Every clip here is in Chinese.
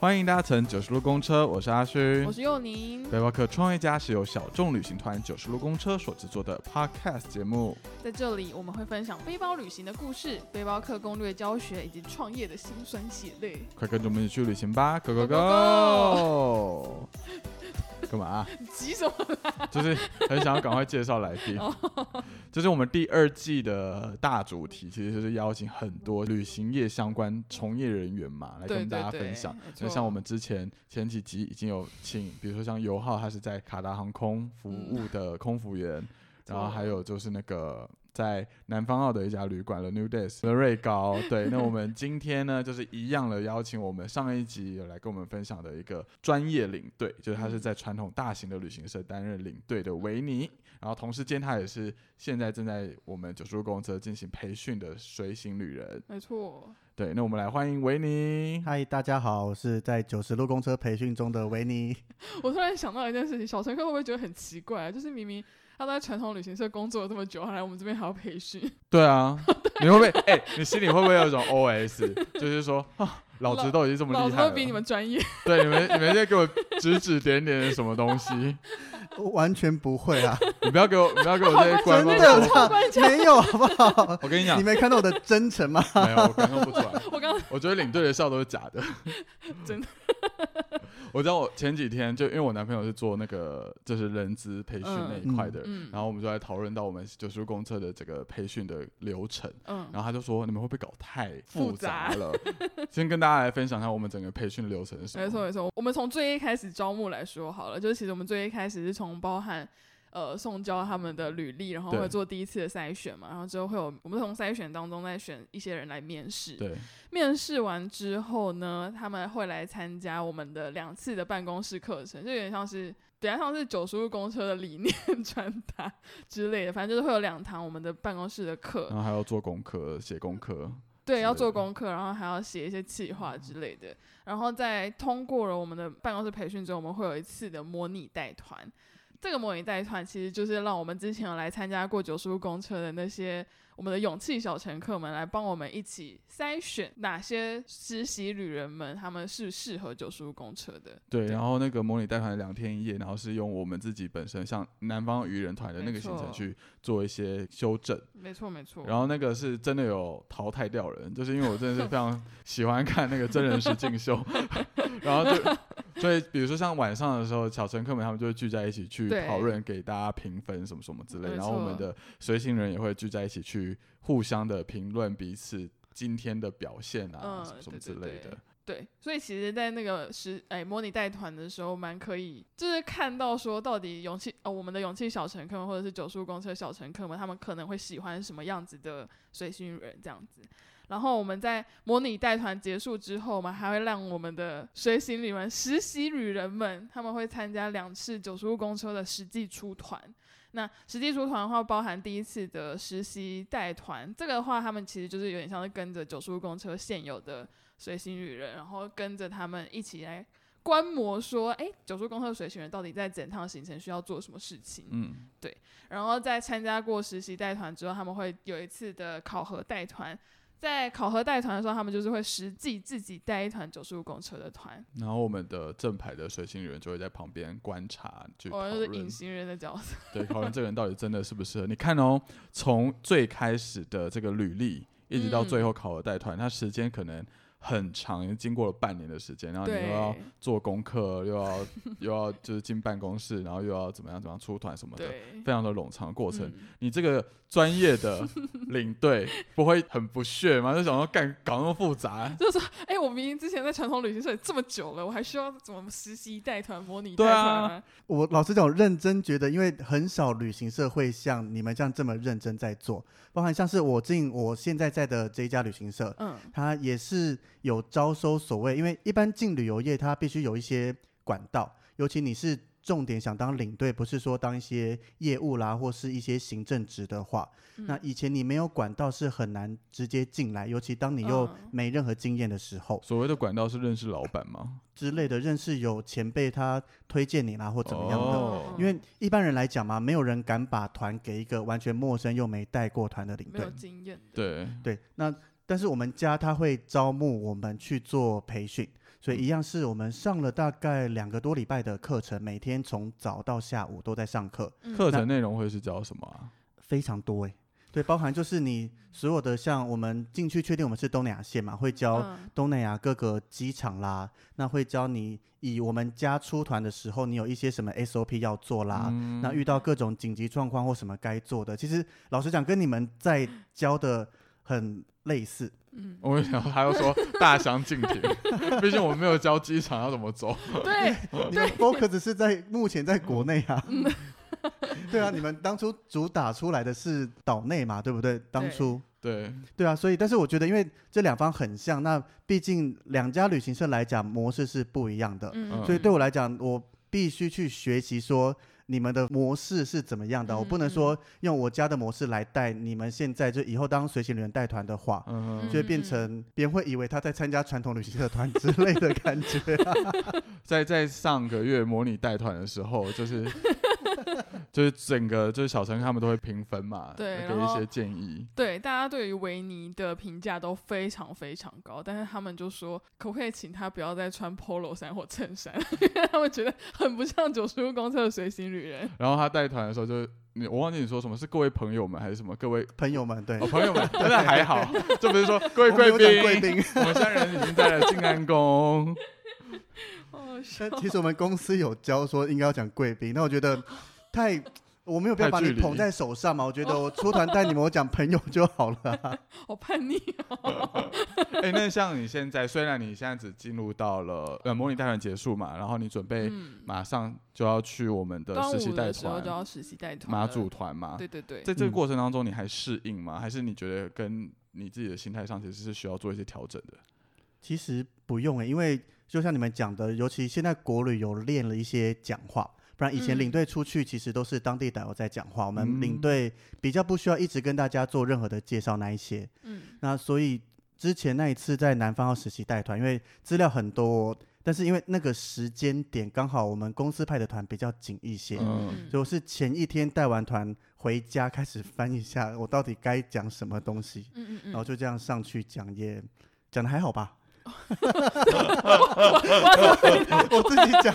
欢迎搭乘九十路公车，我是阿勋，我是佑宁。背包客创业家是由小众旅行团九十路公车所制作的 Podcast 节目，在这里我们会分享背包旅行的故事、背包客攻略教学以及创业的辛酸血泪。快跟着我们一起去旅行吧，Go Go Go, Go！干嘛、急什么？就是很想要赶快介绍来宾。这是我们第二季的大主题，其实就是邀请很多旅行业相关从业人员嘛，来跟大家分享。没就像我们之前前几集已经有请，比如说像尤浩，他是在卡达航空服务的空服员，然后还有就是那个在南方澳的一家旅馆了 New Days 的瑞高。对，那我们今天呢，就是一样的邀请我们上一集有来跟我们分享的一个专业领队，就是他是在传统大型的旅行社担任领队的维尼，然后同时间他也是现在正在我们九十路公车进行培训的随行旅人。没错，对，那我们来欢迎维尼。嗨，大家好，我是在九十路公车培训中的维尼。我突然想到一件事情，小乘客会不会觉得很奇怪啊？就是明明他在传统旅行社工作了这么久，他来我们这边还要培训，对啊，你会不会？哎、你心里会不会有一种 OS，就是说啊，老子都已经这么厉害了，老子比你们专业。对你们，你们在给我指指点点的什么东西？完全不会啊，你不要给我，你不要给我这些官真方的没有好不好？我跟你讲你，没看到我的真诚吗？没有，我感受不出来。我刚我觉得领队的笑都是假的，真的。我知道我前几天就因为我男朋友是做那个就是人资培训那一块的，嗯然后我们就在讨论到我们九叔公测的这个培训的流程。嗯，然后他就说：“你们会不会搞太复复杂杂了？”先跟大家来分享一下我们整个培训流程是什么。没错没错。我们从最一开始招募来说好了，就是其实我们最一开始是从包含。呃，送交他们的履历，然后会做第一次的筛选嘛，然后之后会有我们从筛选当中再选一些人来面试。对，面试完之后呢，他们会来参加我们的两次的办公室课程，就有点像是，等下像是九十路公车的理念 传达之类的，反正就是会有两堂我们的办公室的课然，后还要做功课、写功课。对，要做功课，然后还要写一些计划之类的，然后在通过了我们的办公室培训之后，我们会有一次的模拟带团。这个模拟带团其实就是让我们之前有来参加过九叔公车的那些我们的勇气小乘客们来帮我们一起筛选哪些实习旅人们他们是适合九叔公车的。对，然后那个模拟带团两天一夜，然后是用我们自己本身像南方渔人团的那个行程去做一些修正，没错没错。然后那个是真的有淘汰掉人，就是因为我真的是非常喜欢看那个真人实境秀，然后就所以比如说像晚上的时候，小乘客们他们就会聚在一起去讨论，给大家评分什么什么之类，然后我们的随行人也会聚在一起去互相的评论彼此今天的表现啊，嗯什么什么之类的。对，所以其实，在那个时哎模拟带团的时候，蛮可以，就是看到说到底勇气呃我们的勇气小乘客们，或者是九叔公车小乘客们，他们可能会喜欢什么样子的随行人这样子。然后我们在模拟带团结束之后我们，还会让我们的随行旅们、实习旅人们，他们会参加两次九十路公车的实际出团。那实际出团的话，包含第一次的实习带团，这个的话，他们其实就是有点像是跟着九十路公车现有的随行旅人，然后跟着他们一起来观摩，说，哎，九十五公车随行人到底在整趟行程需要做什么事情？嗯，对然后在参加过实习带团之后，他们会有一次的考核带团。在考核带团的时候，他们就是会实际自己带一团九十五公车的团，然后我们的正牌的随行人就会在旁边观察，就是论隐形人的角色。对，讨论这个人到底真的适不适合。你看哦，从最开始的这个履历，一直到最嗯后考核带团，他时间可能很长，经过了半年的时间，然后你又要做功课，又要 又要就是进办公室，然后又要怎么样怎么样出团什么的，非常的冗长的过程。嗯。你这个专业的领队不会很不屑吗？就想说干搞那么复杂，就是说，哎、我明明之前在传统旅行社这么久了，我还需要怎么实习带团、模拟带对团啊？我老实讲，我认真觉得，因为很少旅行社会像你们这样这么认真在做，包含像是我进我现在在的这一家旅行社，嗯，它也是有招收所谓，因为一般进旅游业，它必须有一些管道，尤其你是重点想当领队，不是说当一些业务啦，或是一些行政职的话，嗯那以前你没有管道是很难直接进来，尤其当你又嗯没任何经验的时候所谓的管道是认识老板吗？之类的，认识有前辈他推荐你啦，或怎么样的。哦因为一般人来讲嘛，没有人敢把团给一个完全陌生又没带过团的领队没有。经验的，对，对，那但是我们家他会招募我们去做培训，所以一样是我们上了大概两个多礼拜的课程，每天从早到下午都在上课，嗯。课程内容会是教什么啊？非常多诶。对，包含就是你所有的像我们进去确定我们是东南亚线嘛，会教嗯。东南亚各个机场啦，那会教你以我们家出团的时候，你有一些什么 SOP 要做啦，嗯。那遇到各种紧急状况或什么该做的，其实老实讲，跟你们在教的很类似。嗯，我想他又说大相径庭，毕竟我们没有教机场要怎么走。对，你们 focus 是在目前在国内啊。嗯 对啊，你们当初主打出来的是岛内嘛，对不对？当初对，对啊，所以但是我觉得，因为这两方很像，那毕竟两家旅行社来讲模式是不一样的，嗯，所以对我来讲，我必须去学习说你们的模式是怎么样的，我不能嗯说用我家的模式来带你们现在就以后当随行人带团的话。嗯，就会变成别人会以为他在参加传统旅行社团之类的感觉、啊。在在上个月模拟带团的时候，就是就是整个就是小陈他们都会评分嘛，对给一些建议。对，大家对于维尼的评价都非常非常高，但是他们就说，可不可以请他不要再穿 polo 衫或衬衫，因为他们觉得很不像九十路公车的随行旅人。然后他带团的时候就，你我忘记你说什么是各位朋友们还是什么各位朋友们，对，哦朋友们，真的还好，就比如说各位贵宾贵宾，宾。我们三人已经在了静安宫。好笑但其实我们公司有教说应该要讲贵宾，那我觉得太。我没有必要把你捧在手上嘛，我觉得我出团带你们，我讲朋友就好了啊、好叛逆哦。哎、那像你现在，虽然你现在只进入到了呃模拟带团结束嘛，然后你准备嗯，马上就要去我们的端实习带团就要实习带团马了祖团嘛，对对对，在这个嗯过程当中，你还适应吗？还是你觉得跟你自己的心态上其实是需要做一些调整的？其实不用哎、欸因为就像你们讲的，尤其现在国旅有练了一些讲话，不然以前嗯。领队出去其实都是当地导游在讲话，我们嗯。领队比较不需要一直跟大家做任何的介绍那一些。嗯。那所以之前那一次在南方要实习带团，因为资料很多，但是因为那个时间点刚好我们公司派的团比较紧一些，嗯。所以我是前一天带完团回家开始翻一下我到底该讲什么东西，嗯嗯嗯，然后就这样上去讲，也讲的还好吧。我自己讲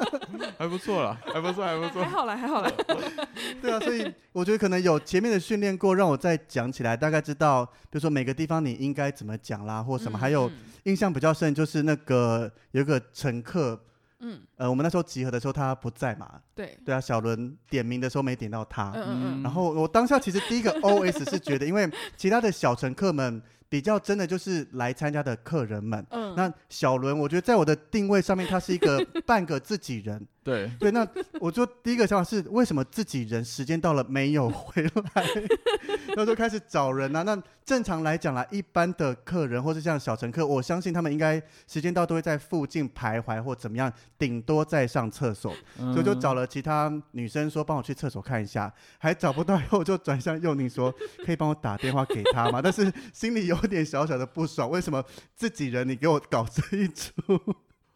还不错啦，还不错，还不错还。好啦，还好啦。对啊，所以我觉得可能有前面的训练过，让我再讲起来，大概知道，比如说每个地方你应该怎么讲啦，或什么。还有嗯印象比较深就是那个有一个乘客，嗯，呃，我们那时候集合的时候他不在嘛，对，对啊，小伦点名的时候没点到他，嗯嗯嗯，然后我当下其实第一个 OS 是觉得，因为其他的小乘客们比较真的就是来参加的客人们，嗯，那小伦我觉得在我的定位上面，他是一个半个自己人。对，对，那我就第一个想法是，为什么自己人时间到了没有回来？然后就开始找人啊。那正常来讲啦，一般的客人或是像小乘客，我相信他们应该时间到都会在附近徘徊或怎么样，顶多在上厕所。所所以就找了其他女生说帮我去厕所看一下，还找不到，以后我就转向佑宁说可以帮我打电话给他吗？但是心里有点小小的不爽，为什么自己人你给我搞这一出？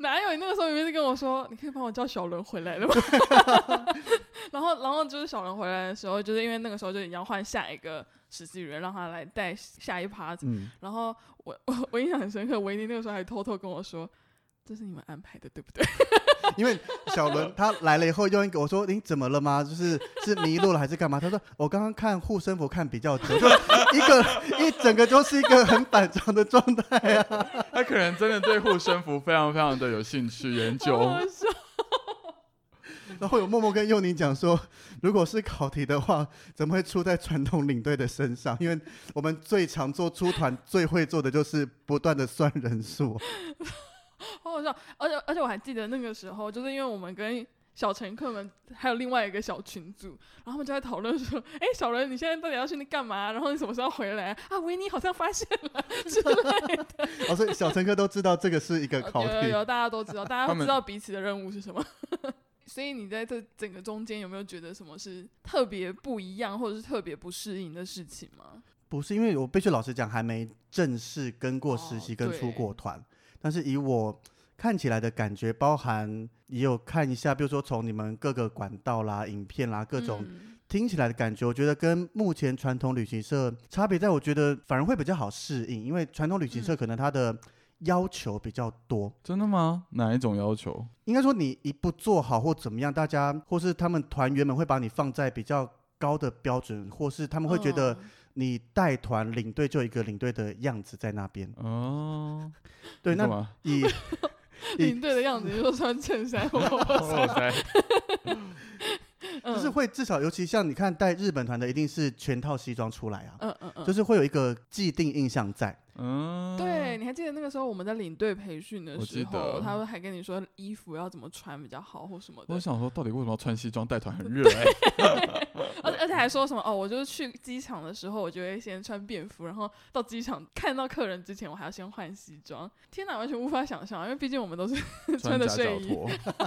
哪有？你那个时候明明是跟我说，你可以帮我叫小伦回来了吗？然后，然后就是小伦回来的时候，就是因为那个时候就已经要换下一个实习人，让他来带下一趴。嗯，然后我我 我印象很深刻，维尼那个时候还偷偷跟我说，这是你们安排的，对不对？因为小伦他来了以后，用一个我说你怎么了吗？就是是迷路了还是干嘛？他说我刚刚看护身符看比较久，就一个一整个就是一个很反常的状态啊。他可能真的对护身符非常非常的有兴趣研究。然后有默默跟佑宁讲说，如果是考题的话，怎么会出在传统领队的身上？因为我们最常做出团最会做的就是不断的算人数。好好笑，而且而且我还记得那个时候，就是因为我们跟小乘客们还有另外一个小群组，然后他们就在讨论说，哎，小人你现在到底要去那干嘛？然后你什么时候回来啊？维尼好像发现了 之类的，哦，所以小乘客都知道这个是一个考题。有有有，大家都知道，大家都知道彼此的任务是什么。所以你在这整个中间有没有觉得什么是特别不一样，或者是特别不适应的事情吗？不是因为我必须老实讲，还没正式跟过实哦习跟出过团，但是以我看起来的感觉，包含也有看一下，比如说从你们各个管道啦、影片啦各种。嗯听起来的感觉，我觉得跟目前传统旅行社差别在，我觉得反而会比较好适应，因为传统旅行社嗯可能它的要求比较多。真的吗？哪一种要求？应该说你一不做好或怎么样，大家或是他们团员们会把你放在比较高的标准，或是他们会觉得嗯你带团领队就一个领队的样子在那边。哦，对，那？以领队的样子，就穿衬衫 就是会至少，尤其像你看带日本团的，一定是全套西装出来啊，嗯嗯嗯，就是会有一个既定印象在。嗯，对，你还记得那个时候我们在领队培训的时候，他们还跟你说衣服要怎么穿比较好或什么的，我想说，到底为什么要穿西装带团很 热哎、而且而且还说什么哦，我就是去机场的时候，我就会先穿便服，然后到机场看到客人之前，我还要先换西装。天哪，完全无法想象，因为毕竟我们都是穿着睡衣、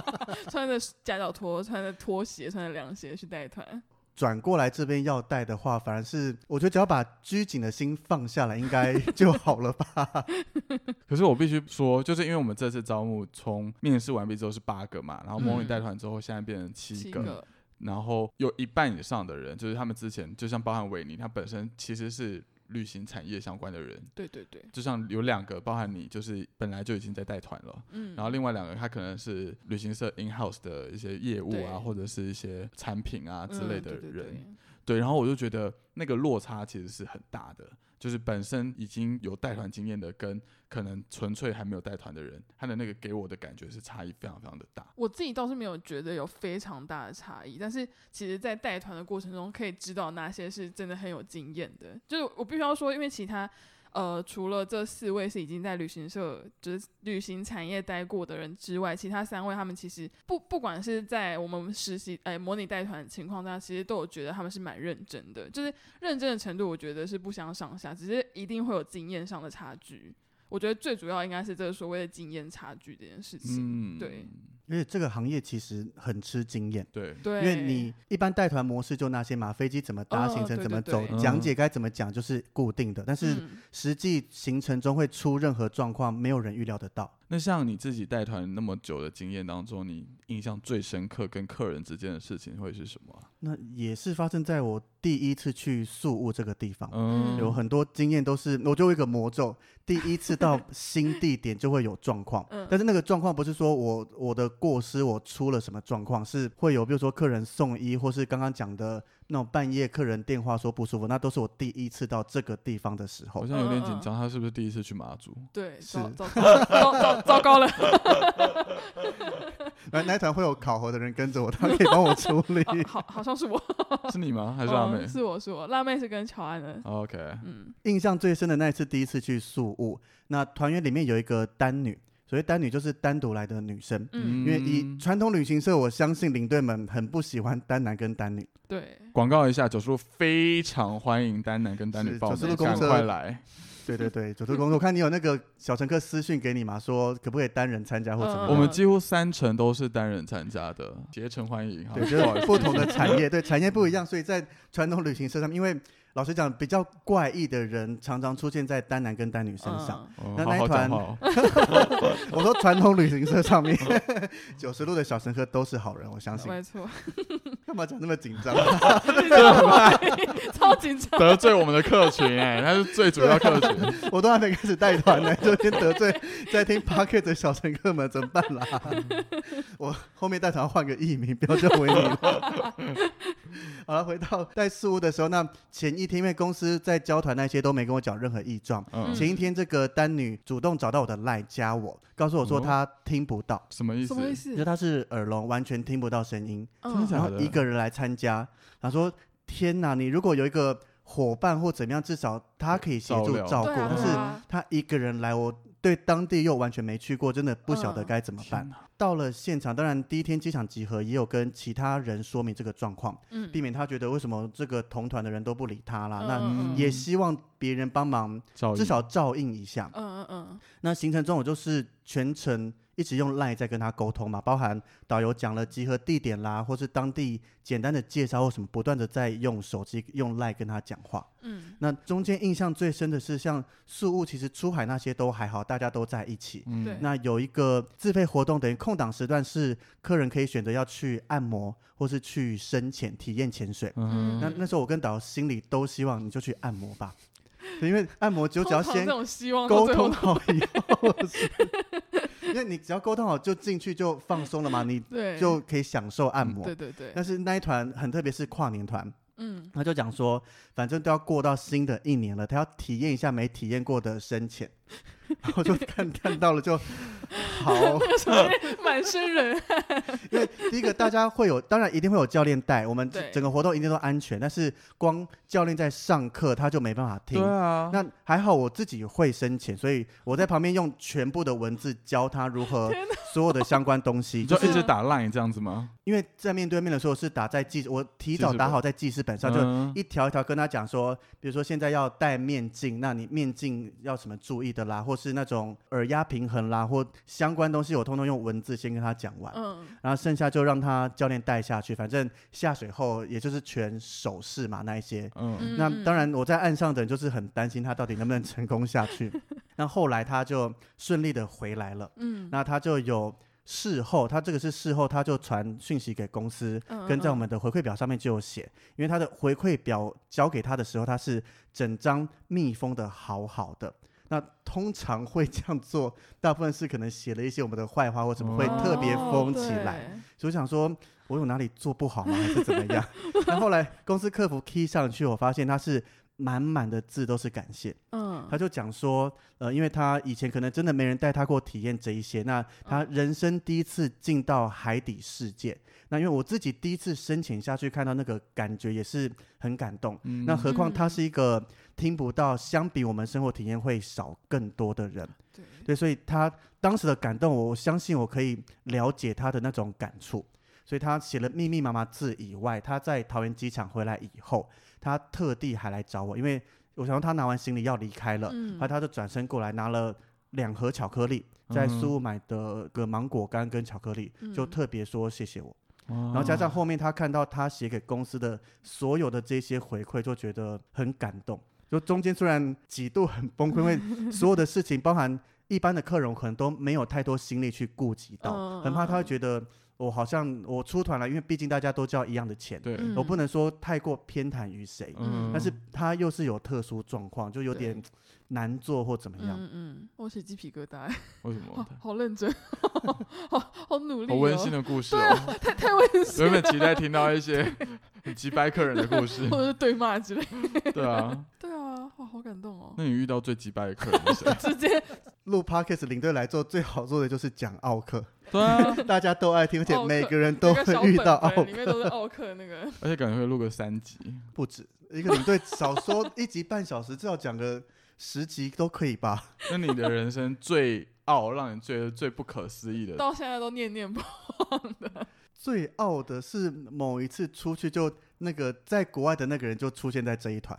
穿着夹脚拖、穿着拖鞋、穿着凉鞋去带团。转过来这边要带的话，反而是我觉得只要把拘谨的心放下来，应该 就好了吧？可是我必须说，就是因为我们这次招募从面试完毕之后是八个嘛，然后模拟带团之后现在变成七个，七个，然后有一半以上的人，就是他们之前就像包含维尼，他本身其实是旅行产业相关的人，对对对，就像有两个包含你，就是本来就已经在带团了。嗯，然后另外两个，他可能是旅行社 in house 的一些业务啊，或者是一些产品啊之类的嗯对对人，对。对，然后我就觉得那个落差其实是很大的，就是本身已经有带团经验的，跟可能纯粹还没有带团的人，他的那个给我的感觉是差异非常非常的大。我自己倒是没有觉得有非常大的差异，但是其实，在带团的过程中，可以知道哪些是真的很有经验的。就是我必须要说，因为其他呃，除了这四位是已经在旅行社，就是旅行产业待过的人之外，其他三位他们其实不不管是在我们实习哎、模拟带团的情况下，其实都有觉得他们是蛮认真的，就是认真的程度，我觉得是不相上下，只是一定会有经验上的差距。我觉得最主要应该是这个所谓的经验差距这件事情。嗯，对因为这个行业其实很吃经验。对，对，因为你一般带团模式就那些嘛，飞机怎么搭，哦行程怎么走，对。对讲解该怎么讲就是固定的，但是嗯。实际行程中会出任何状况，没有人预料得到。那像你自己带团那么久的经验当中，你印象最深刻跟客人之间的事情会是什么啊、那也是发生在我第一次去宿务这个地方，嗯，有很多经验都是我就有一个魔咒，第一次到新地点就会有状况，嗯。但是那个状况不是说我我的过失我出了什么状况，是会有比如说客人送医，或是刚刚讲的那种半夜客人电话说不舒服，那都是我第一次到这个地方的时候好。像有点紧张，他是不是第一次去马祖？对，是糟糟糟糟糟糟糕了，那那一团会有考核的人跟着我，他可以帮我处理。好好好像是我，是你吗？还是阿美、嗯是我是我，辣妹是跟乔安的，o k 嗯印象最深的那一次，第一次去宿务，那团员里面有一个单女，所谓单女就是单独来的女生。嗯，因为以传统旅行社，我相信领队们很不喜欢单男跟单女。对，广告一下，九叔非常欢迎单男跟单女是报名，赶快来。对对对，九州工作，我看你有那个小乘客私讯给你嘛，说可不可以单人参加或怎么样？我们几乎三成都是单人参加的，竭诚欢迎。哈对，就是不同的产业，对产业不一样，所以在传统旅行社上面，因为老实讲，比较怪异的人常常出现在单男跟单女身上。那那一团 我说传统旅行社上面，九十路的小乘客都是好人，我相信。没错，干嘛讲那么紧张？超紧张，得罪我们的客群哎、他是最主要客群。我都还没开始带团呢，就先得罪在听 p o c k e t 的小乘客们，怎么办啦？我后面带团要换个艺名，不要叫维尼了。好了，回到带事务的时候，那前一天因为公司在交团那些都没跟我讲任何异状，嗯，前一天这个单女主动找到我的赖加我，告诉我说哦。她听不到，什么意思？什？么意思？就是她是耳聋，完全听不到声音，嗯。真的假的？然后一个人来参加，她说：“天哪，你如果有一个伙伴或怎么样，至少她可以协助照顾，但是对啊。他一个人来，我对当地又完全没去过，真的不晓得嗯该怎么办。到了现场，当然第一天机场集合，也有跟其他人说明这个状况，嗯避免他觉得为什么这个同团的人都不理他啦。那嗯也希望别人帮忙，至少照应一下。嗯嗯嗯那行程中我就是全程一直用 line 在跟他沟通嘛，包含导游讲了集合地点啦，或是当地简单的介绍或什么，不断的在用手机用 line 跟他讲话。嗯那中间印象最深的是，像宿务其实出海那些都还好，大家都在一起。嗯对那有一个自费活动，等于空档时段是客人可以选择要去按摩，或是去深潜体验潜水。嗯那那时候我跟导游心里都希望你就去按摩吧，因为按摩就只要先沟通好以后是，因为你只要沟通好就进去就放松了嘛，你对就可以享受按摩。对对对，但是那一团很特别，是跨年团，嗯，他就讲说，反正都要过到新的一年了，他要体验一下没体验过的深浅。然后就看看到了就 好，满身人汗，因为第一个大家会有，当然一定会有教练带，我们对整个活动一定都安全，但是光教练在上课他就没办法听对。啊，那还好我自己会深潜，所以我在旁边用全部的文字教他如何所有的相关东西，你就就是一直打 line 这样子吗？因为在面对面的时候是打在记，我提早打好在记事本上，就嗯一条一条跟他讲说，比如说现在要戴面镜，那你面镜要什么注意的啦，或是那种耳压平衡啦，或相关东西，我通通用文字先跟他讲完，嗯，然后剩下就让他教练带下去，反正下水后也就是全手势嘛那一些。嗯，那嗯当然，我在岸上的人就是很担心他到底能不能成功下去。那后来他就顺利的回来了，嗯，那他就有事后，他这个是事后，他就传讯息给公司，嗯跟在我嗯们的回馈表上面就有写，因为他的回馈表交给他的时候，他是整张密封的好好的。那通常会这样做，大部分是可能写了一些我们的坏话或什么，会特别哦封起来。，所以我想说，我有哪里做不好吗？还是怎么样？那后来公司客服 key 上去，我发现他是满满的字都是感谢。嗯，他就讲说，呃，因为他以前可能真的没人带他过体验这一些，那他人生第一次进到海底世界。那因为我自己第一次深潜下去，看到那个感觉也是很感动。嗯那何况他嗯是一个听不到，相比我们生活体验会少更多的人。对，对，所以他当时的感动，我相信我可以了解他的那种感触。所以他写了密密麻麻字以外，他在桃园机场回来以后，他特地还来找我，因为我想说他拿完行李要离开了，嗯。后他就转身过来拿了两盒巧克力，在嗯苏屋买的个芒果干跟巧克力，就嗯特别说谢谢我。然然后加上后面他看到他写给公司的所有的这些回馈，就觉得很感动。就中间虽然几度很崩溃，因为所有的事情，包含一般的客人，可能都没有太多心力去顾及到，嗯很怕他会嗯觉得我好像我出团了，因为毕竟大家都交一样的钱，对，嗯。我不能说太过偏袒于谁。嗯，但是他又是有特殊状况，就有点难做或怎么样。嗯嗯，我起鸡皮疙瘩，为什好么？好认真，好好努力，好温馨，的故事对哦，啊，太太温馨，原本期待听到一些 很击败客人的故事。或，者是对骂之类，对啊，对啊，哇，好感动哦，那你遇到最击败的客人是谁？直接。录 podcast 领队来做最好做的就是讲奥克，对啊，大家都爱听，而且每个人都会遇到奥本本里面，都是奥克那个，而且感觉会录个三集，不止一个领队少说一集半小时，至少讲个十集都可以吧？那你的人生最傲，让你觉得最不可思议的，到现在都念念不忘的。最傲的是某一次出去就那个在国外的那个人就出现在这一团，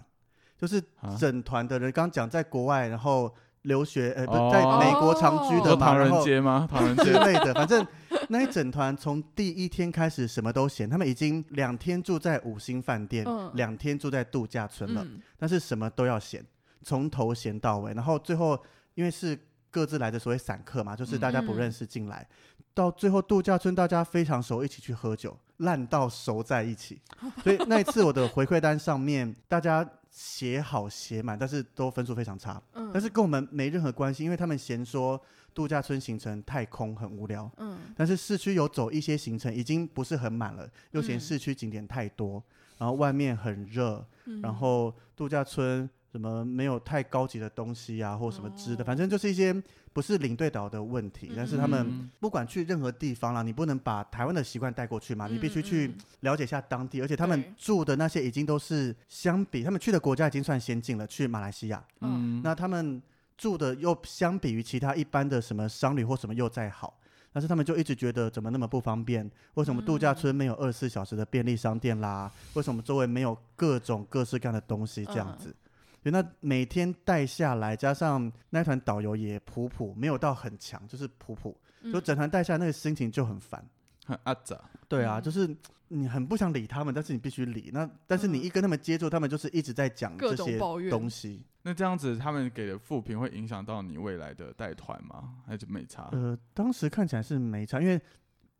就是啊？整团的人，刚刚讲在国外，然后留学，呃，不在美国长居哦的嘛，唐人街吗？唐人之街，类的，反正那一整团从第一天开始什么都嫌，他们已经两天住在五星饭店，嗯。两天住在度假村了，嗯。但是什么都要嫌，从头闲到尾，然后最后因为是各自来的所谓散客嘛，就是大家不认识进来，到最后度假村大家非常熟，一起去喝酒，烂到熟在一起，所以那一次我的回馈单上面大家写好写满，但是都分数非常差，嗯，但是跟我们没任何关系，因为他们嫌说度假村行程太空很无聊。嗯。但是市区有走一些行程，已经不是很满了，又嫌嗯。市区景点太多，然后外面很热，嗯。然后度假村什么没有太高级的东西啊，或什么吃的，哦反正就是一些不是领队导的问题。但是他们嗯不管去任何地方啦，你不能把台湾的习惯带过去嘛，你必须嗯去嗯了解一下当地，而且他们住的那些已经都是相比他们去的国家已经算先进了，去马来西亚，嗯，那他们住的又相比于其他一般的什么商旅或什么又再好，但是他们就一直觉得怎么那么不方便？为什么度假村没有二十四小时的便利商店啦？为什么周围没有各种各式各样的东西这样子？对，那每天带下来，加上那团导游也普普，没有到很强，就是普普，就嗯整团带下来那个心情就很烦。很阿杂，对啊，嗯就是你很不想理他们，但是你必须理。那但是你嗯一跟他们接触，他们就是一直在讲各这些种抱怨东西。那这样子他们给的负评会影响到你未来的带团吗？还是没差？呃，当时看起来是没差，因为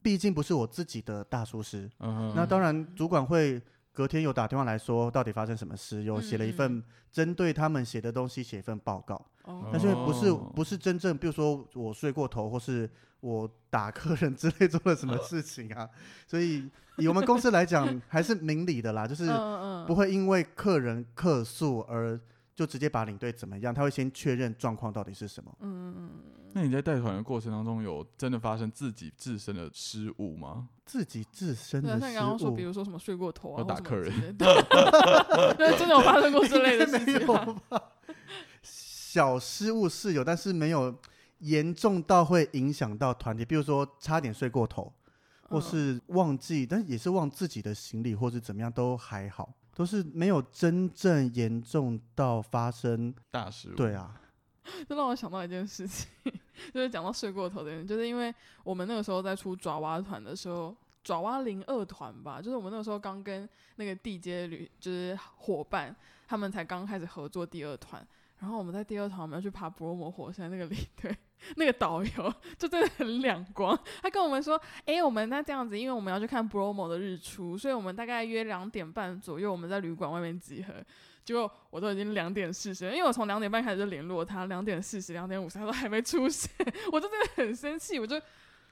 毕竟不是我自己的大厨师。嗯哼，那当然，主管会隔天有打电话来说到底发生什么事，有写了一份针对他们写的东西写一份报告。哦。但是不是哦。不是真正，比如说我睡过头，或是我打客人之类 做了什么事情啊，所以以我们公司来讲，还是明理的啦，就是不会因为客人客诉而就直接把领队怎么样，他会先确认状况到底是什么。嗯嗯那你在带团的过程当中，有真的发生自己自身的失误吗？自己自身的失像你刚刚说，误比如说什么睡过头啊，打客人 对，真的有发生过之类的事情？小失误是有，但是没有严重到会影响到团体，比如说差点睡过头，或嗯是忘记，但也是忘自己的行李，或是怎么样都还好，都是没有真正严重到发生。大失误。对，啊，这让我想到一件事情，就是讲到睡过头的人，就是因为我们那个时候在出爪哇团的时候，爪哇零二团吧，就是我们那个时候刚跟那个地接旅就是伙伴，他们才刚开始合作第二团，然后我们在第二团我们要去爬布罗摩火山，那个领队。那个导游就真的很亮光，他跟我们说：“诶，我们那这样子，因为我们要去看 Bromo 的日出，所以我们大概约两点半左右，我们在旅馆外面集合。结果我都已经两点四十，因为我从两点半开始就联络他，两点四十、两点五十，他都还没出现，我就真的很生气，我就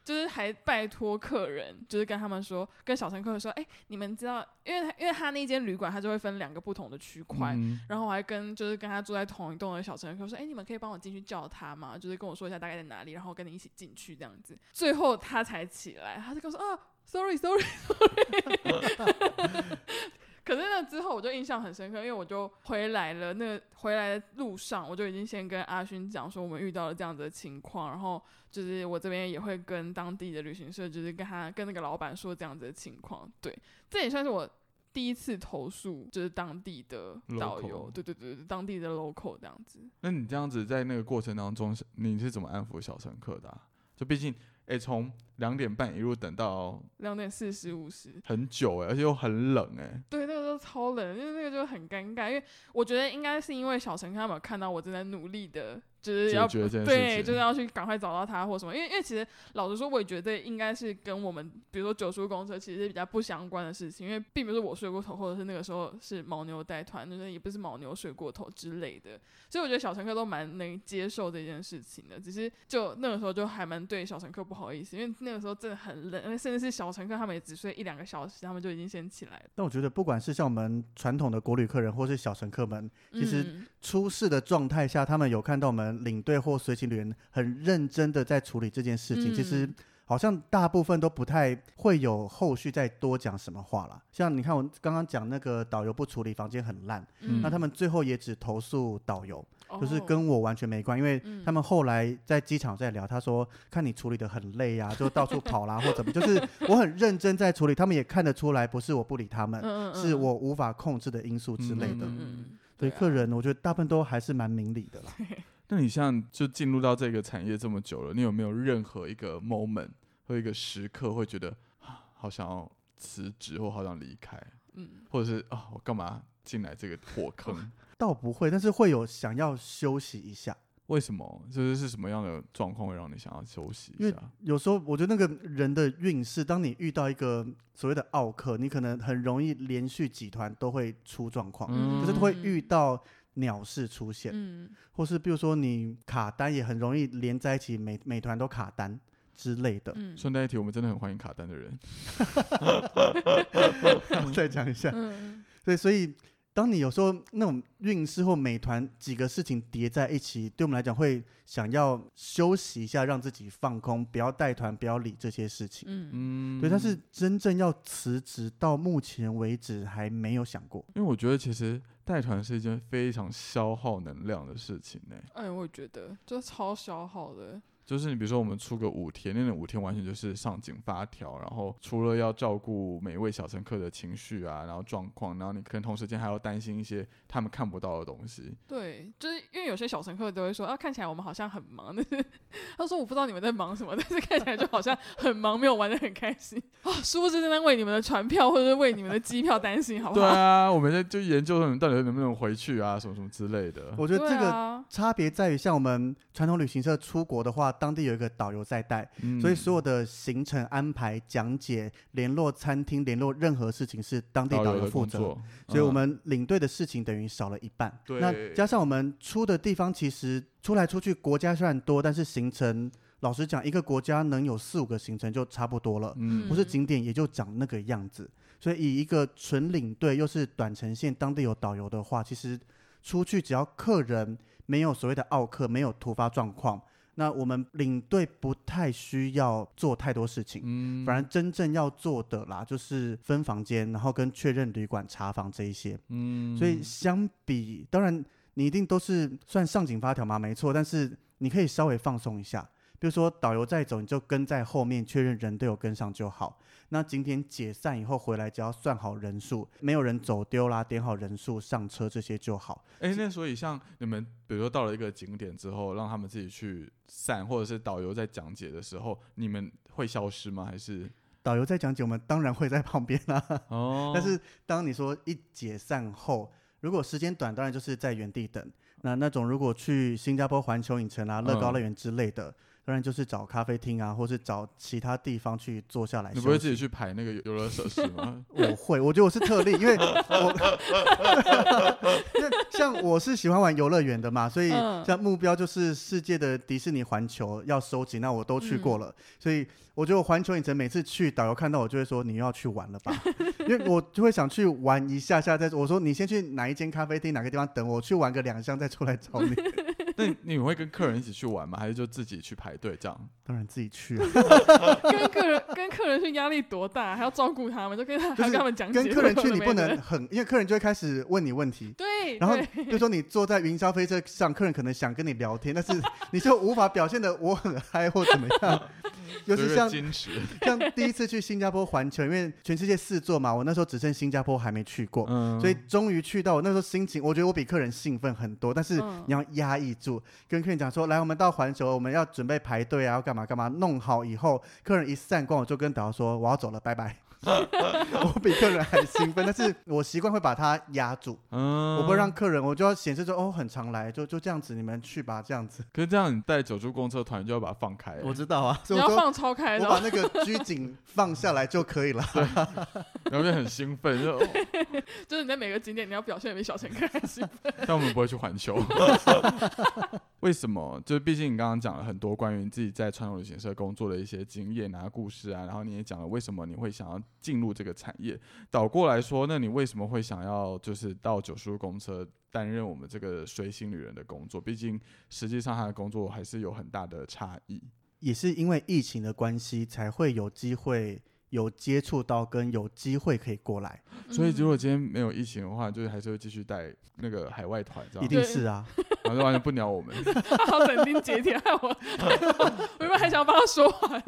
就是还拜托客人，就是跟他们说，跟小乘客说，哎、你们知道，因为他因为他那间旅馆，他就会分两个不同的区块。嗯，然后我还跟就是跟他住在同一栋的小乘客说，哎，你们可以帮我进去叫他吗？就是跟我说一下大概在哪里，然后跟你一起进去这样子。最后他才起来，他就跟我说啊，sorry，sorry，sorry。可是那之后我就印象很深刻，因为我就回来了，那个回来的路上我就已经先跟阿勋讲说我们遇到了这样子的情况，然后就是我这边也会跟当地的旅行社，就是跟他跟那个老板说这样子的情况。对，这也算是我第一次投诉，就是当地的导游对对对，当地的 local 这样子。那你这样子在那个过程当中，你是怎么安抚小乘客的啊、就毕竟，哎、从两点半一路等到两点四十五十，很久哎、而且又很冷哎、对，那个时候超冷，因为那个就很尴尬，因为我觉得应该是因为小陈他们有看到我正在努力的，就是要对，就是要去赶快找到他或什么，因为因为其实老实说，我也觉得应该是跟我们比如说九叔公车其实是比较不相关的事情，因为并不是我睡过头，或者是那个时候是牦牛带团，就是也不是牦牛睡过头之类的，所以我觉得小乘客都蛮能接受这件事情的，只是就那个时候就还蛮对小乘客不好意思，因为那个时候真的很冷，因为甚至是小乘客他们也只睡一两个小时，他们就已经先起来了。但我觉得不管是像我们传统的国旅客人，或是小乘客们，其实嗯出事的状态下，他们有看到我们领队或随行旅员很认真的在处理这件事情，其实嗯好像大部分都不太会有后续再多讲什么话了。像你看我刚刚讲那个导游不处理房间很烂，嗯。那他们最后也只投诉导游，就是哦跟我完全没关，因为嗯。他们后来在机场在聊，他说看你处理的很累啊，就到处跑啦 或怎么，就是我很认真在处理，他们也看得出来，不是我不理他们，嗯嗯是我无法控制的因素之类的。对客人，我觉得大部分都还是蛮明理的啦。那你像就进入到这个产业这么久了，你有没有任何一个 moment 或一个时刻会觉得啊，好想要辞职或好想离开，嗯或者是啊，我干嘛进来这个火坑？倒不会，但是会有想要休息一下。为什么？就是是什么样的状况会让你想要休息因为一下？有时候我觉得那个人的运势，当你遇到一个所谓的奥克，你可能很容易连续几团都会出状况，嗯就是会遇到鸟事出现，嗯或是比如说你卡单也很容易连在一起，每每团都卡单之类的。嗯顺带一提，我们真的很欢迎卡单的人。再讲一下，嗯对，所以当你有时候那种运势或美团几个事情叠在一起，对我们来讲会想要休息一下，让自己放空，不要带团，不要理这些事情。嗯嗯，对，但是真正要辞职，到目前为止还没有想过。因为我觉得其实带团是一件非常消耗能量的事情呢、哎，我也觉得就超消耗的。就是你比如说我们出个五天，那那五天完全就是上紧发条，然后除了要照顾每一位小乘客的情绪啊，然后状况，然后你可能同时间还要担心一些他们看不到的东西。对，就是因为有些小乘客都会说啊，看起来我们好像很忙，但 是他说我不知道你们在忙什么，但是看起来就好像很忙，没有玩的很开心啊。殊不知正在为你们的船票或者是为你们的机票担心，好不好？对啊，我们在就研究你们到底能不能回去啊，什么什么之类的。我觉得这个差别在于，像我们传统旅行社出国的话，当地有一个导游在带，嗯所以所有的行程安排、讲解、联络餐厅、联络任何事情是当地导导游游负责。所以我嗯们领队的事情等于少了一半。对那加上我们出的地方，其实出来出去国家虽然多，但是行程老实讲，一个国家能有四五个行程就差不多了。嗯不是景点也就长那个样子。所以以一个纯领队又是短程线，当地有导游的话，其实出去只要客人没有所谓的奥客，没有突发状况，那我们领队不太需要做太多事情。嗯反而真正要做的啦，就是分房间，然后跟确认旅馆查房这一些。嗯所以相比，当然你一定都是算上紧发条嘛，没错，但是你可以稍微放松一下。比如说导游在走，你就跟在后面确认人都有跟上就好。那今天解散以后回来，只要算好人数，没有人走丢啦，点好人数上车这些就好。哎、那所以像你们，比如说到了一个景点之后，让他们自己去散，或者是导游在讲解的时候，你们会消失吗？还是导游在讲解，我们当然会在旁边啦。哦？但是当你说一解散后，如果时间短，当然就是在原地等。那那种如果去新加坡环球影城啊、乐高乐园之类的，当然就是找咖啡厅啊，或是找其他地方去坐下来。你不会自己去排那个游乐设施吗？我会，我觉得我是特例，因为我 像我是喜欢玩游乐园的嘛，所以嗯。像目标就是世界的迪士尼环球要收集，那我都去过嗯。了，所以我觉得我环球影城每次去，导游看到我就会说你又要去玩了吧，因为我就会想去玩一下下再，我说你先去哪一间咖啡厅哪个地方等我，去玩个两箱再出来找你，那你你会跟客人一起去玩吗？还是就自己去排队这样？当然自己去、啊，跟客人跟客人去压力多大，还要照顾他们，就跟他还要跟他们讲解。跟客人去你不能很，因为客人就会开始问你问题，对，然后就说你坐在云霄飞车上，客人可能想跟你聊天，但是 你就无法表现的我很嗨或怎么样。尤有一个其像，像第一次去新加坡环球，因为全世界四座嘛，我那时候只剩新加坡还没去过，嗯所以终于去到。我那时候心情，我觉得我比客人兴奋很多，但是嗯你要压抑住，跟客人讲说，来，我们到环球，我们要准备排队啊，要干嘛干嘛，弄好以后，客人一散光，我就跟导游说我要走了，拜拜。我比客人还兴奋，但是我习惯会把它压住，嗯我不会让客人，我就要显示说哦很常来，就就这样子，你们去吧，这样子。可是这样，你带九柱公车团就要把它放开、我知道啊，所以我说你要放超开我把那个拘谨放下来就可以了。然后就很兴奋，就、哦 就是你在每个景点你要表现得比小乘客还兴奋。但我们不会去环球。为什么？就是毕竟你刚刚讲了很多关于自己在传统旅行社工作的一些经验啊、故事啊，然后你也讲了为什么你会想要进入这个产业。倒过来说，那你为什么会想要就是到九叔公车担任我们这个随行旅人的工作？毕竟实际上他的工作还是有很大的差异。也是因为疫情的关系，才会有机会有接触到，跟有机会可以过来，所以如果嗯今天没有疫情的话，就是还是会继续带那个海外团，这一，定是啊。然后就完全不鸟我们。他好斩钉截铁，害我，我原本还想要帮他说话，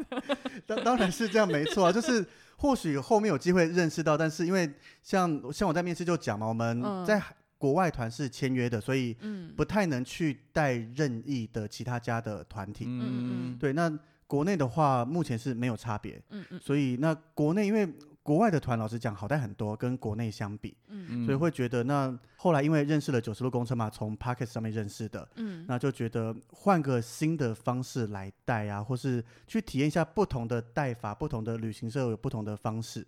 当当然是这样，没错啊，就是或许后面有机会认识到，但是因为像像我在面试就讲嘛，我们嗯。在国外团是签约的，所以嗯，不太能去带任意的其他家的团体。嗯。嗯对，那国内的话目前是没有差别，嗯嗯。所以那国内因为国外的团老实讲好带很多，跟国内相比，嗯嗯所以会觉得那后来因为认识了九十路公车嘛，从 p o c k e t 上面认识的，嗯，那就觉得换个新的方式来带啊，或是去体验一下不同的带法，不同的旅行社有不同的方式，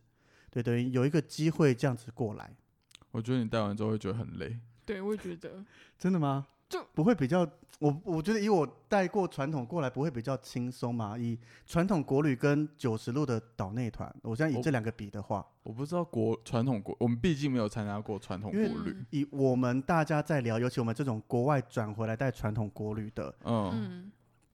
对，等于有一个机会这样子过来，我觉得你带完之后会觉得很累。对，我也觉得，真的吗？就不会比较，我我觉得以我带过传统过来，不会比较轻松嘛？以传统国旅跟九十路的岛内团，我现在以这两个比的话，我不知道国传统国，我们毕竟没有参加过传统国旅。嗯以我们大家在聊，尤其我们这种国外转回来带传统国旅的，嗯，嗯，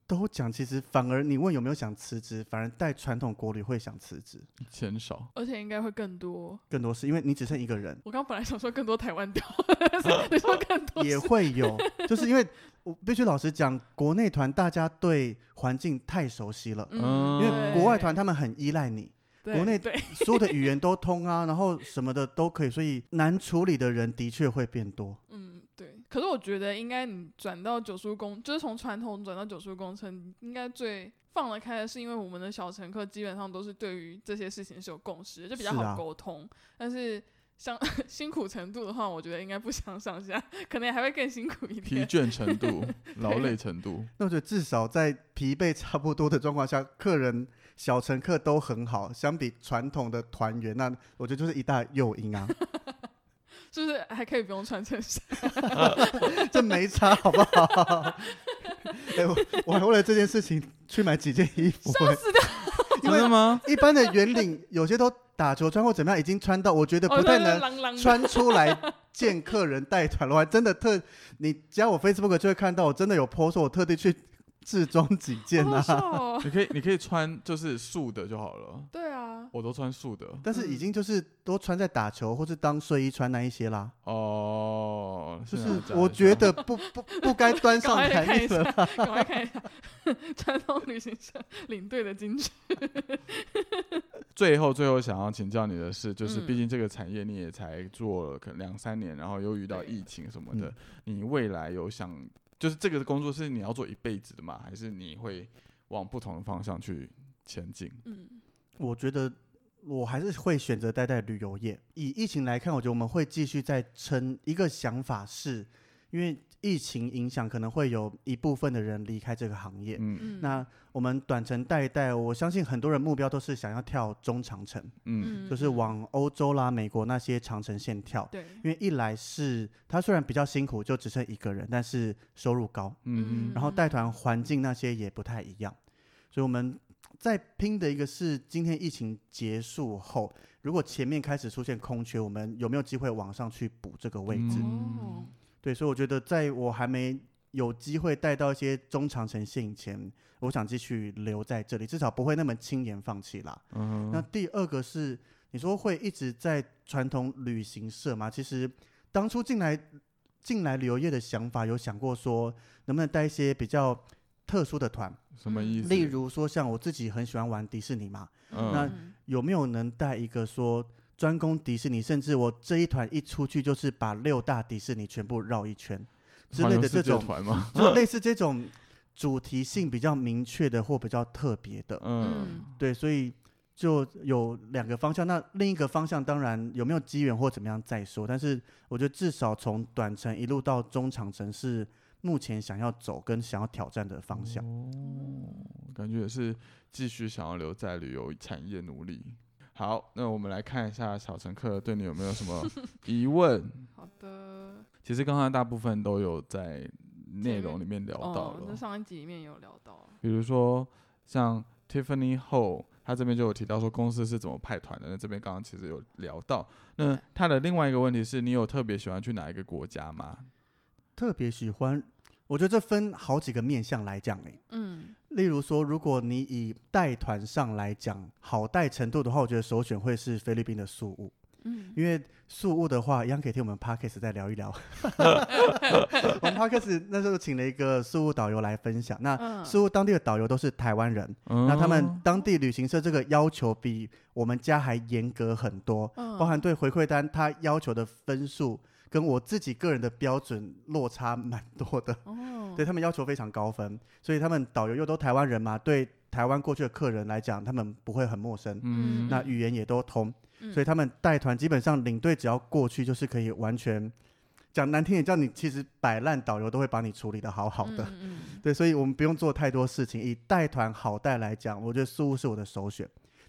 都讲其实反而你问有没有想辞职，反而带传统国旅会想辞职，钱少。而且应该会更多。更多是因为你只剩一个人。我刚本来想说更多台湾调，你说更多也会有，就是因为我必须老实讲，国内团大家对环境太熟悉了，嗯因为国外对团他们很依赖你，对国内，所有的语言都通啊，然后什么的都可以，所以难处理的人的确会变多。嗯对。可是我觉得应该你转到九叔公，就是从传统转到九叔公车，你应该最放得开的是因为我们的小乘客基本上都是对于这些事情是有共识的，就比较好沟通。但是像 辛苦程度的话，我觉得应该不相上下，可能还会更辛苦一点疲。倦程度、劳累程度，那我觉得至少在疲惫差不多的状况下，客人小乘客都很好，相比传统的团员，那我觉得就是一大诱因啊，是不是还可以不用穿衬衫？这没差好不好？哎、我我还为了这件事情去买几件衣服、欸，真的吗？一般的圆领有些都打球穿或怎么样，已经穿到我觉得不太能穿出来见客人带团了。我还真的特，你加我 Facebook 就会看到，我真的有 po 说我特地去制装几件好好笑啊。哦。你可以，你可以穿就是素的就好了。对啊，我都穿素的。但是已经就是都穿在打球或是当睡衣穿那一些啦，哦，就是我觉得不不 不该端上台面了。，赶快看一下传统旅行社领队的金句。最后最后想要请教你的是，就是嗯毕竟这个产业你也才做了可能两三年，然后又遇到疫情什么的嗯，你未来有想就是这个工作是你要做一辈子的吗？还是你会往不同的方向去前进？嗯我觉得我还是会选择待在旅游业。以疫情来看，我觉得我们会继续再撑。一个想法是，因为疫情影响，可能会有一部分的人离开这个行业。嗯。嗯，那我们短程带一带，我相信很多人目标都是想要跳中长程，嗯。就是往欧洲啦、美国那些长程线跳。对，因为一来是他虽然比较辛苦，就只剩一个人，但是收入高，嗯。然后带团环境那些也不太一样，所以我们在拼的一个是今天疫情结束后，如果前面开始出现空缺，我们有没有机会往上去补这个位置？对，所以我觉得在我还没有机会带到一些中长程线以前，我想继续留在这里，至少不会那么轻言放弃啦。嗯那第二个是你说会一直在传统旅行社吗？其实当初进来进来旅游业的想法，有想过说能不能带一些比较特殊的团，什么意思？例如说像我自己很喜欢玩迪士尼嘛，那嗯，有没有能带一个说专攻迪士尼，甚至我这一团一出去就是把六大迪士尼全部绕一圈之类的这种，团吗？就类似这种主题性比较明确的或比较特别的，嗯对，所以就有两个方向。那另一个方向当然有没有机缘或怎么样再说，但是我觉得至少从短程一路到中长程是目前想要走跟想要挑战的方向。哦，感觉也是继续想要留在旅游产业努力。好，那我们来看一下小乘客对你有没有什么 疑问？好的，其实刚刚大部分都有在内容里面聊到哦，了那，上一集里面有聊到，比如说像 Tiffany Ho，他这边就有提到说公司是怎么派团的，那这边刚刚其实有聊到。那他的另外一个问题是你有特别喜欢去哪一个国家吗？特别喜欢，我觉得这分好几个面向来讲诶、嗯。例如说，如果你以带团上来讲好带程度的话，我觉得首选会是菲律宾的宿务，嗯，因为宿务的话，一样可以听我们 podcast 再聊一聊。我们 podcast 那时候请了一个宿务导游来分享，那嗯宿务当地的导游都是台湾人，嗯那他们当地旅行社这个要求比我们家还严格很多，嗯。包含对回馈单他要求的分数跟我自己个人的标准落差蛮多的。哦，对他们要求非常高分，所以他们导游又都台湾人嘛，对台湾过去的客人来讲，他们不会很陌生，嗯那语言也都通，嗯所以他们带团基本上领队只要过去，就是可以完全讲难听点，叫你其实摆烂导游都会把你处理的好好的。嗯 对，所以我们不用做太多事情。以带团好带来讲，我觉得苏务是我的首选。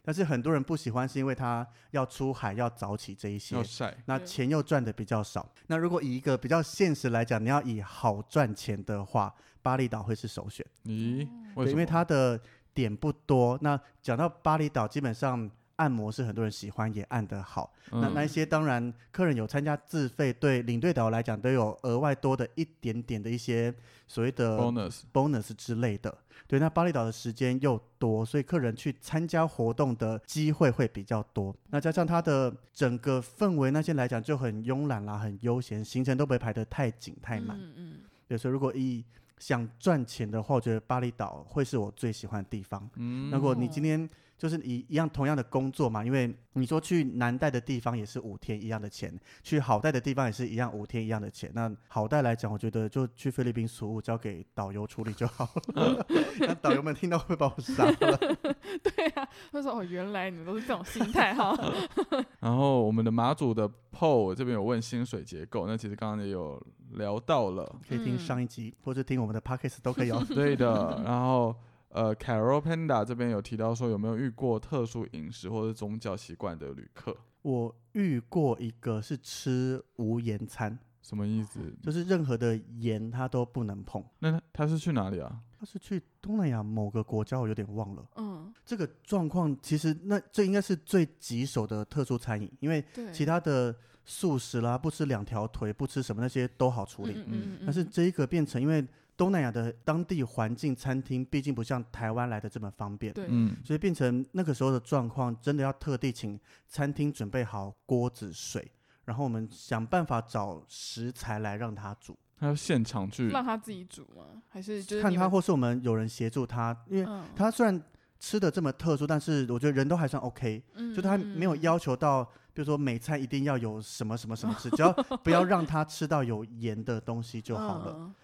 但是很多人不喜欢，是因为他要出海要早起这一些要，晒，那钱又赚的比较少。那如果以一个比较现实来讲，你要以好赚钱的话，巴厘岛会是首选。咦？对，因为为什么它的点不多。那讲到巴厘岛，基本上按摩是很多人喜欢，也按得好。那嗯那一些当然，客人有参加自费，对领队导游来讲都有额外多的一点点的一些所谓的 bonus，bonus 之类的。对，那巴厘岛的时间又多，所以客人去参加活动的机会会比较多。那加上它的整个氛围那些来讲就很慵懒啦，很悠闲，行程都不会排得太紧太满。嗯嗯对，所以如果以想赚钱的话，我觉得巴厘岛会是我最喜欢的地方。嗯如果你今天就是一一样同样的工作嘛，因为你说去难带的地方也是五天一样的钱，去好带的地方也是一样五天一样的钱。那好带来讲，我觉得就去菲律宾俗务交给导游处理就好了。那导游们听到会把我杀了。对啊，他说哦，原来你们都是这种心态哈。然后我们的马祖的 PO 这边有问薪水结构，那其实刚刚也有聊到了，可以听上一集，或者听我们的 Podcast 都可以哦。对的，然后。呃，Carol Panda 这边有提到说，有没有遇过特殊饮食或者宗教习惯的旅客？我遇过一个是吃无盐餐，什么意思？就是任何的盐他都不能碰。那他他是去哪里啊？他是去东南亚某个国家，我有点忘了。嗯，这个状况其实那这应该是最棘手的特殊餐饮，因为其他的素食啦，不吃两条腿，不吃什么那些都好处理。嗯嗯嗯。但是这一个变成因为。东南亚的当地环境餐厅毕竟不像台湾来的这么方便，对，嗯，所以变成那个时候的状况，真的要特地请餐厅准备好锅子、水，然后我们想办法找食材来让他煮。他要现场去让他自己煮吗？还是就是看他，或是我们有人协助他？因为他虽然吃的这么特殊，但是我觉得人都还算 OK，就他没有要求到，比如说每餐一定要有什么什么什么吃，只要不要让他吃到有盐的东西就好了。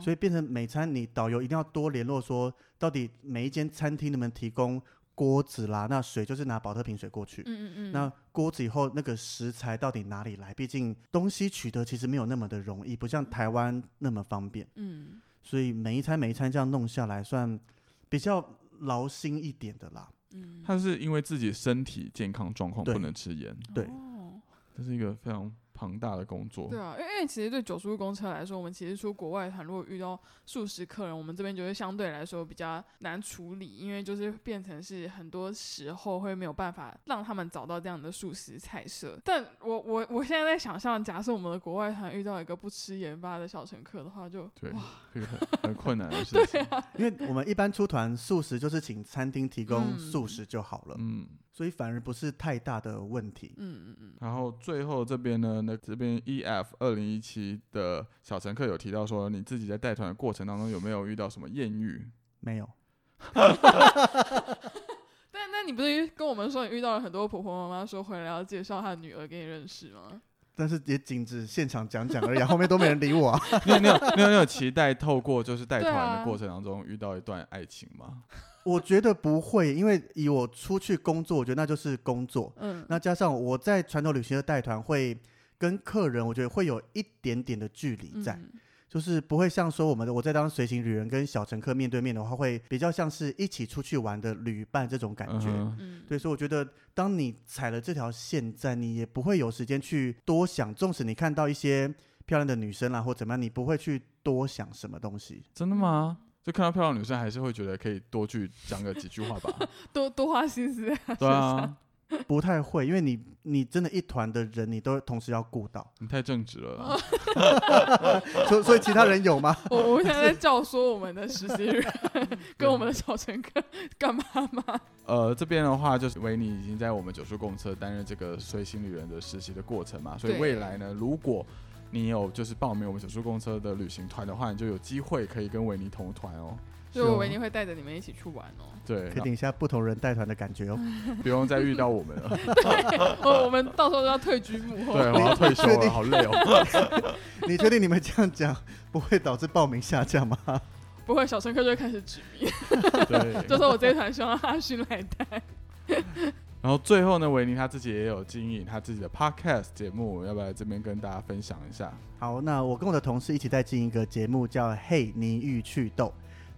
所以变成每餐你导游一定要多联络，说到底每一间餐厅能不能提供锅子啦？那水就是拿保特瓶水过去。嗯嗯嗯。那锅子以后那个食材到底哪里来？毕竟东西取得其实没有那么的容易，不像台湾那么方便。嗯。所以每一餐每一餐这样弄下来，算比较劳心一点的啦。嗯。他是因为自己身体健康状况不能吃盐。对。这是一个非常。庞大的工作，对啊，因为因为其实对九叔公车来说，我们其实出国外团，如果遇到素食客人，我们这边就会相对来说比较难处理，因为就是变成是很多时候会没有办法让他们找到这样的素食菜色。但我我我现在在想象，假设我们的国外团遇到一个不吃盐巴的小乘客的话，就对，很很困难的 事情。对啊，因为我们一般出团素食就是请餐厅提供素食就好了。嗯。所以反而不是太大的问题。嗯嗯嗯。然后最后这边呢，那这边 E F 二零一七的小乘客有提到说，你自己在带团的过程当中有没有遇到什么艳遇？没有。但那你不是跟我们说你遇到了很多婆婆妈妈说回来要介绍她的女儿给你认识吗？但是也仅止现场讲讲而已，后面都没人理我。啊 你有你有你有你有期待透过就是带团的过程当中遇到一段爱情吗？我觉得不会，因为以我出去工作，我觉得那就是工作。嗯，那加上我在传统旅行社带团，会跟客人，我觉得会有一点点的距离在，就是不会像说我们的我在当随行旅人跟小乘客面对面的话，会比较像是一起出去玩的旅伴这种感觉。嗯，对，所以我觉得当你踩了这条线在，你也不会有时间去多想，纵使你看到一些漂亮的女生啦或怎么样，你不会去多想什么东西。真的吗？就看到漂亮女生，还是会觉得可以多去讲个几句话吧，多 多花心思。对啊，不太会，因为你你真的一团的人，你都同时要顾到。你太正直了。所所以其他人有吗？我我现在在教唆我们的实习人跟我们的小乘客干嘛吗？呃，这边的话就是维尼已经在我们九叔公车担任这个随行旅人的实习的过程嘛，所以未来呢，如果你有就是报名我们小叔公车的旅行团的话，你就有机会可以跟维尼同团哦。就我维尼会带着你们一起去玩哦。对，可以一下不同人带团的感觉哦。不用再遇到我们了。对，我们到时候都要退居幕后。对，我要退休了，好累哦。你确定你们这样讲不会导致报名下降吗？不会，小乘客就会开始指名。对，就说我这一团希望阿勋来带。然后最后呢，维尼他自己也有经营他自己的 podcast 节目，要不要这边跟大家分享一下？好，那我跟我的同事一起在经营一个节目，叫《嘿你欲祛痘》，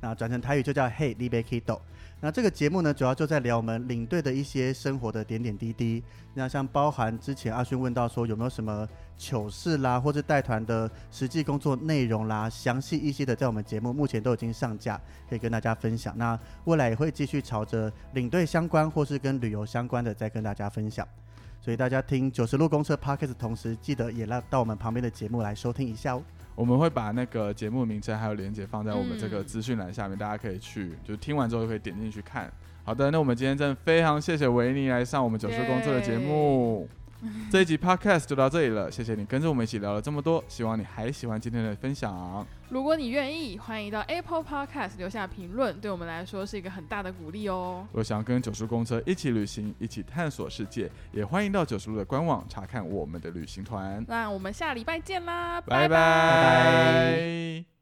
那转成台语就叫《嘿利贝 K 豆》。那这个节目呢，主要就在聊我们领队的一些生活的点点滴滴。那像包含之前阿勋问到说有没有什么糗事啦，或者带团的实际工作内容啦，详细一些的，在我们节目目前都已经上架，可以跟大家分享。那未来也会继续朝着领队相关或是跟旅游相关的再跟大家分享。所以大家听九十路公车 Podcast 同时，记得也来到我们旁边的节目来收听一下哦。我们会把那个节目名称还有链接放在我们这个资讯栏下面，大家可以去，就听完之后就可以点进去看。好的，那我们今天真的非常谢谢维尼来上我们九叔工作的节目。这一集 podcast 就到这里了，谢谢你跟着我们一起聊了这么多，希望你还喜欢今天的分享。如果你愿意，欢迎到 Apple Podcast 留下评论，对我们来说是一个很大的鼓励哦。若想跟九叔公车一起旅行，一起探索世界，也欢迎到九叔路的官网查看我们的旅行团。那我们下礼拜见啦，拜拜拜